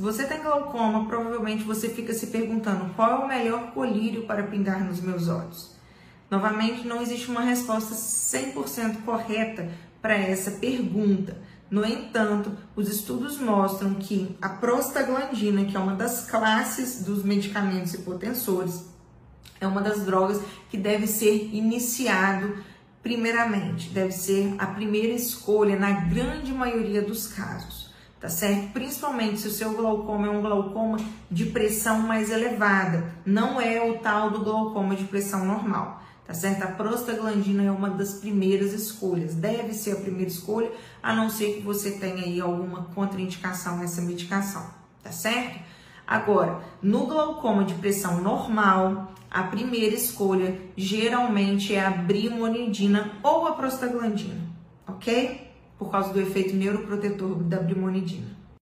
Se você tem glaucoma, provavelmente você fica se perguntando qual é o melhor colírio para pingar nos meus olhos. Novamente, não existe uma resposta 100% correta para essa pergunta. No entanto, os estudos mostram que a prostaglandina, que é uma das classes dos medicamentos hipotensores, é uma das drogas que deve ser iniciado primeiramente, deve ser a primeira escolha na grande maioria dos casos, tá certo? Principalmente se o seu glaucoma é um glaucoma de pressão mais elevada, não é o tal do glaucoma de pressão normal tá certo? A prostaglandina é uma das primeiras escolhas, deve ser a primeira escolha, a não ser que você tenha aí alguma contraindicação nessa medicação, tá certo? Agora, no glaucoma de pressão normal, a primeira escolha geralmente é a brimonidina ou a prostaglandina, ok? Por causa do efeito neuroprotetor da brimonidina.